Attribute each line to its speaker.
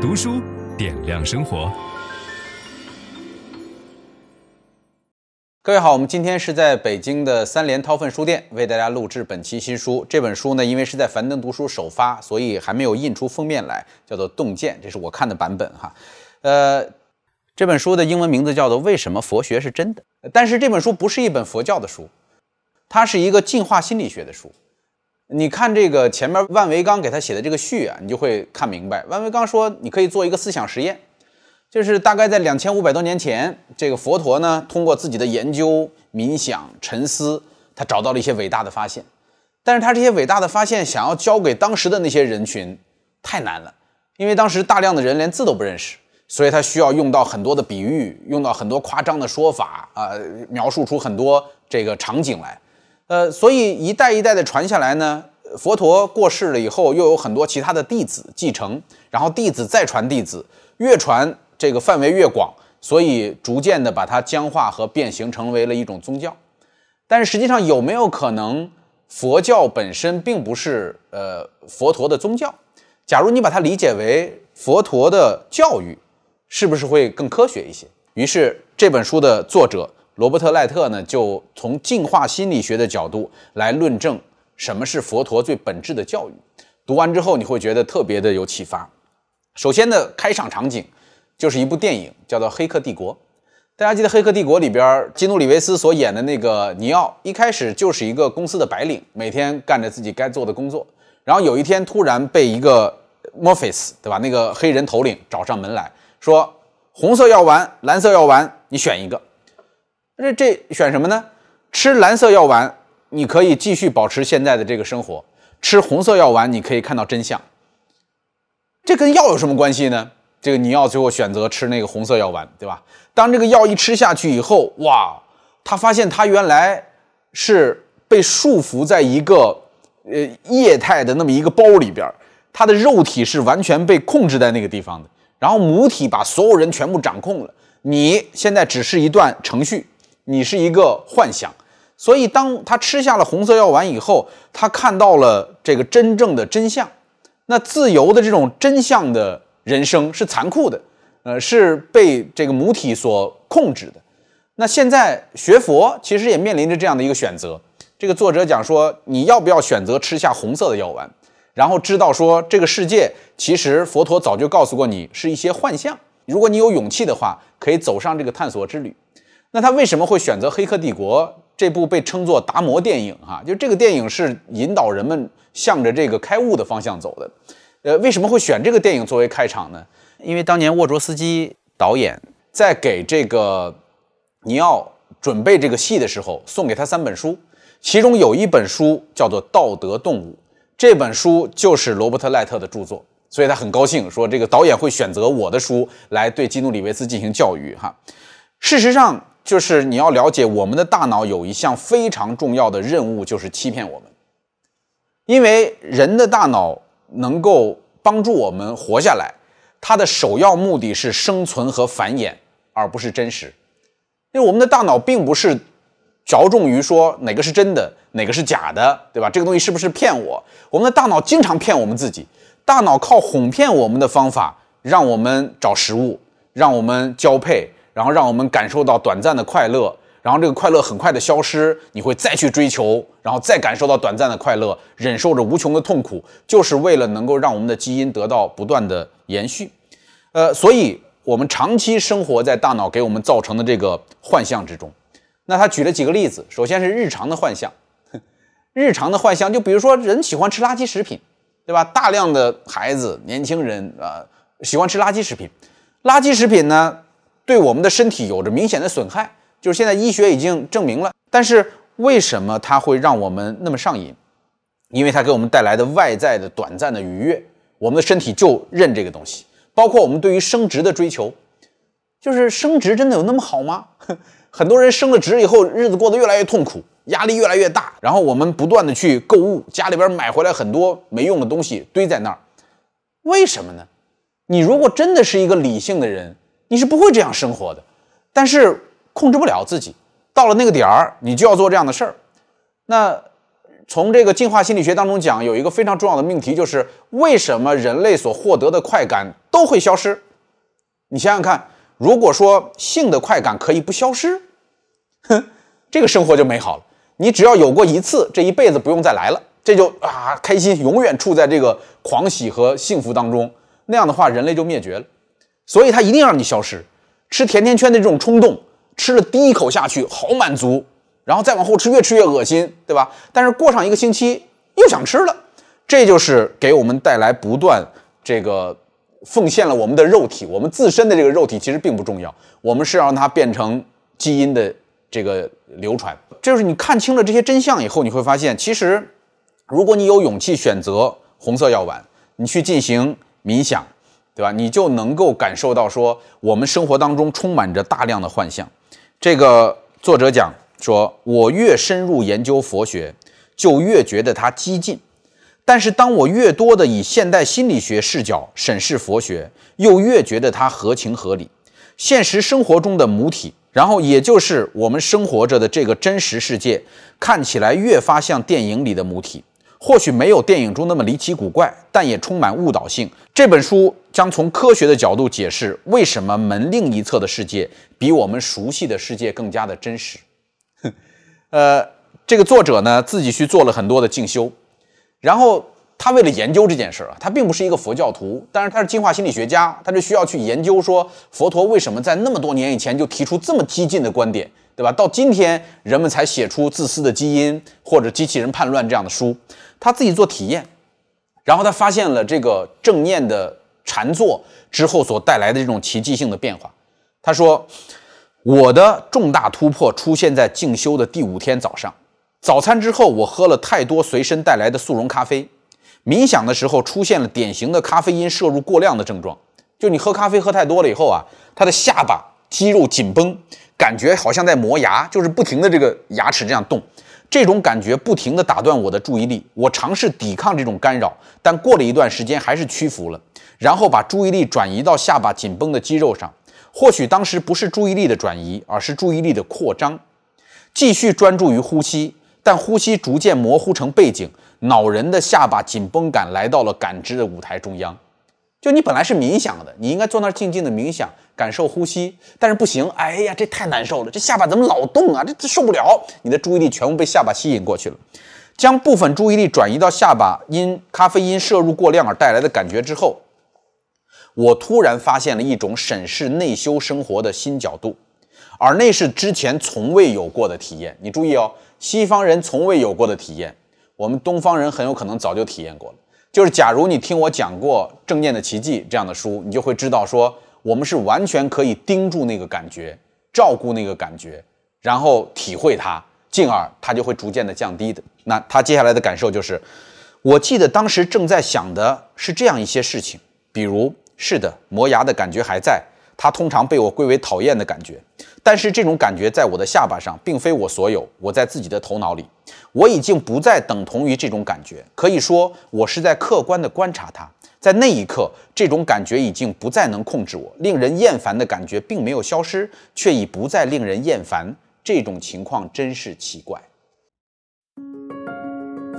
Speaker 1: 读书点亮生活。
Speaker 2: 各位好，我们今天是在北京的三联韬奋书店为大家录制本期新书。这本书呢，因为是在樊登读书首发，所以还没有印出封面来，叫做《洞见》，这是我看的版本哈。呃，这本书的英文名字叫做《为什么佛学是真的》，但是这本书不是一本佛教的书，它是一个进化心理学的书。你看这个前面万维刚给他写的这个序啊，你就会看明白。万维刚说，你可以做一个思想实验，就是大概在两千五百多年前，这个佛陀呢，通过自己的研究、冥想、沉思，他找到了一些伟大的发现。但是他这些伟大的发现，想要教给当时的那些人群，太难了，因为当时大量的人连字都不认识，所以他需要用到很多的比喻，用到很多夸张的说法啊、呃，描述出很多这个场景来。呃，所以一代一代的传下来呢，佛陀过世了以后，又有很多其他的弟子继承，然后弟子再传弟子，越传这个范围越广，所以逐渐的把它僵化和变形成为了一种宗教。但是实际上有没有可能，佛教本身并不是呃佛陀的宗教？假如你把它理解为佛陀的教育，是不是会更科学一些？于是这本书的作者。罗伯特·赖特呢，就从进化心理学的角度来论证什么是佛陀最本质的教育。读完之后，你会觉得特别的有启发。首先的开场场景就是一部电影，叫做《黑客帝国》。大家记得《黑客帝国》里边，基努·里维斯所演的那个尼奥，一开始就是一个公司的白领，每天干着自己该做的工作。然后有一天，突然被一个墨菲斯，对吧？那个黑人头领找上门来说：“红色药丸，蓝色药丸，你选一个。”这这选什么呢？吃蓝色药丸，你可以继续保持现在的这个生活；吃红色药丸，你可以看到真相。这跟药有什么关系呢？这个你要最后选择吃那个红色药丸，对吧？当这个药一吃下去以后，哇，他发现他原来是被束缚在一个呃液态的那么一个包里边，他的肉体是完全被控制在那个地方的，然后母体把所有人全部掌控了，你现在只是一段程序。你是一个幻想，所以当他吃下了红色药丸以后，他看到了这个真正的真相。那自由的这种真相的人生是残酷的，呃，是被这个母体所控制的。那现在学佛其实也面临着这样的一个选择。这个作者讲说，你要不要选择吃下红色的药丸，然后知道说这个世界其实佛陀早就告诉过你是一些幻象。如果你有勇气的话，可以走上这个探索之旅。那他为什么会选择《黑客帝国》这部被称作达摩电影？哈，就这个电影是引导人们向着这个开悟的方向走的。呃，为什么会选这个电影作为开场呢？因为当年沃卓斯基导演在给这个尼奥准备这个戏的时候，送给他三本书，其中有一本书叫做《道德动物》，这本书就是罗伯特·赖特的著作，所以他很高兴说这个导演会选择我的书来对基努·里维斯进行教育。哈，事实上。就是你要了解，我们的大脑有一项非常重要的任务，就是欺骗我们。因为人的大脑能够帮助我们活下来，它的首要目的是生存和繁衍，而不是真实。因为我们的大脑并不是着重于说哪个是真的，哪个是假的，对吧？这个东西是不是骗我？我们的大脑经常骗我们自己，大脑靠哄骗我们的方法，让我们找食物，让我们交配。然后让我们感受到短暂的快乐，然后这个快乐很快的消失，你会再去追求，然后再感受到短暂的快乐，忍受着无穷的痛苦，就是为了能够让我们的基因得到不断的延续。呃，所以我们长期生活在大脑给我们造成的这个幻象之中。那他举了几个例子，首先是日常的幻象，日常的幻象，就比如说人喜欢吃垃圾食品，对吧？大量的孩子、年轻人啊，呃，喜欢吃垃圾食品，垃圾食品呢，对我们的身体有着明显的损害，就是现在医学已经证明了。但是为什么它会让我们那么上瘾？因为它给我们带来的外在的短暂的愉悦，我们的身体就认这个东西。包括我们对于升职的追求，就是升职真的有那么好吗？很多人升了职以后，日子过得越来越痛苦，压力越来越大。然后我们不断的去购物，家里边买回来很多没用的东西堆在那儿，为什么呢？你如果真的是一个理性的人。你是不会这样生活的，但是控制不了自己，到了那个点儿，你就要做这样的事儿。那从这个进化心理学当中讲，有一个非常重要的命题，就是为什么人类所获得的快感都会消失？你想想看，如果说性的快感可以不消失，哼，这个生活就美好了。你只要有过一次，这一辈子不用再来了，这就啊开心，永远处在这个狂喜和幸福当中。那样的话，人类就灭绝了。所以他一定让你消失。吃甜甜圈的这种冲动，吃了第一口下去好满足，然后再往后吃越吃越恶心，对吧？但是过上一个星期又想吃了，这就是给我们带来不断这个奉献了我们的肉体，我们自身的这个肉体其实并不重要，我们是让它变成基因的这个流传。就是你看清了这些真相以后，你会发现，其实如果你有勇气选择红色药丸，你去进行冥想。对吧？你就能够感受到说，我们生活当中充满着大量的幻象。这个作者讲说，我越深入研究佛学，就越觉得它激进；但是当我越多的以现代心理学视角审视佛学，又越觉得它合情合理。现实生活中的母体，然后也就是我们生活着的这个真实世界，看起来越发像电影里的母体。或许没有电影中那么离奇古怪，但也充满误导性。这本书将从科学的角度解释为什么门另一侧的世界比我们熟悉的世界更加的真实。呃，这个作者呢自己去做了很多的进修，然后他为了研究这件事儿啊，他并不是一个佛教徒，但是他是进化心理学家，他就需要去研究说佛陀为什么在那么多年以前就提出这么激进的观点。对吧？到今天，人们才写出《自私的基因》或者《机器人叛乱》这样的书。他自己做体验，然后他发现了这个正念的禅坐之后所带来的这种奇迹性的变化。他说：“我的重大突破出现在静修的第五天早上。早餐之后，我喝了太多随身带来的速溶咖啡。冥想的时候，出现了典型的咖啡因摄入过量的症状。就你喝咖啡喝太多了以后啊，他的下巴肌肉紧绷。”感觉好像在磨牙，就是不停的这个牙齿这样动，这种感觉不停的打断我的注意力。我尝试抵抗这种干扰，但过了一段时间还是屈服了，然后把注意力转移到下巴紧绷的肌肉上。或许当时不是注意力的转移，而是注意力的扩张。继续专注于呼吸，但呼吸逐渐模糊成背景，恼人的下巴紧绷感来到了感知的舞台中央。就你本来是冥想的，你应该坐那儿静静的冥想，感受呼吸，但是不行，哎呀，这太难受了，这下巴怎么老动啊？这这受不了！你的注意力全部被下巴吸引过去了，将部分注意力转移到下巴因咖啡因摄入过量而带来的感觉之后，我突然发现了一种审视内修生活的新角度，而那是之前从未有过的体验。你注意哦，西方人从未有过的体验，我们东方人很有可能早就体验过了。就是，假如你听我讲过《正念的奇迹》这样的书，你就会知道，说我们是完全可以盯住那个感觉，照顾那个感觉，然后体会它，进而它就会逐渐的降低的。那他接下来的感受就是，我记得当时正在想的是这样一些事情，比如，是的，磨牙的感觉还在。它通常被我归为讨厌的感觉，但是这种感觉在我的下巴上，并非我所有。我在自己的头脑里，我已经不再等同于这种感觉。可以说，我是在客观地观察它。在那一刻，这种感觉已经不再能控制我。令人厌烦的感觉并没有消失，却已不再令人厌烦。这种情况真是奇怪。